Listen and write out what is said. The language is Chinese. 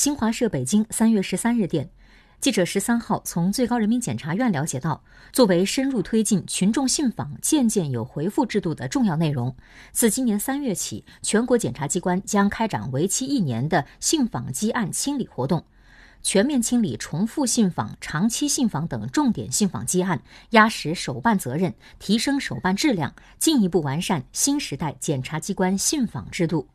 新华社北京三月十三日电记者十三号从最高人民检察院了解到作为深入推进群众信访件件有回复制度的重要内容自今年三月起全国检察机关将开展为期一年的信访积案清理活动。全面清理重复信访长期信访等重点信访积案压实首办责任提升首办质量进一步完善新时代检察机关信访制度。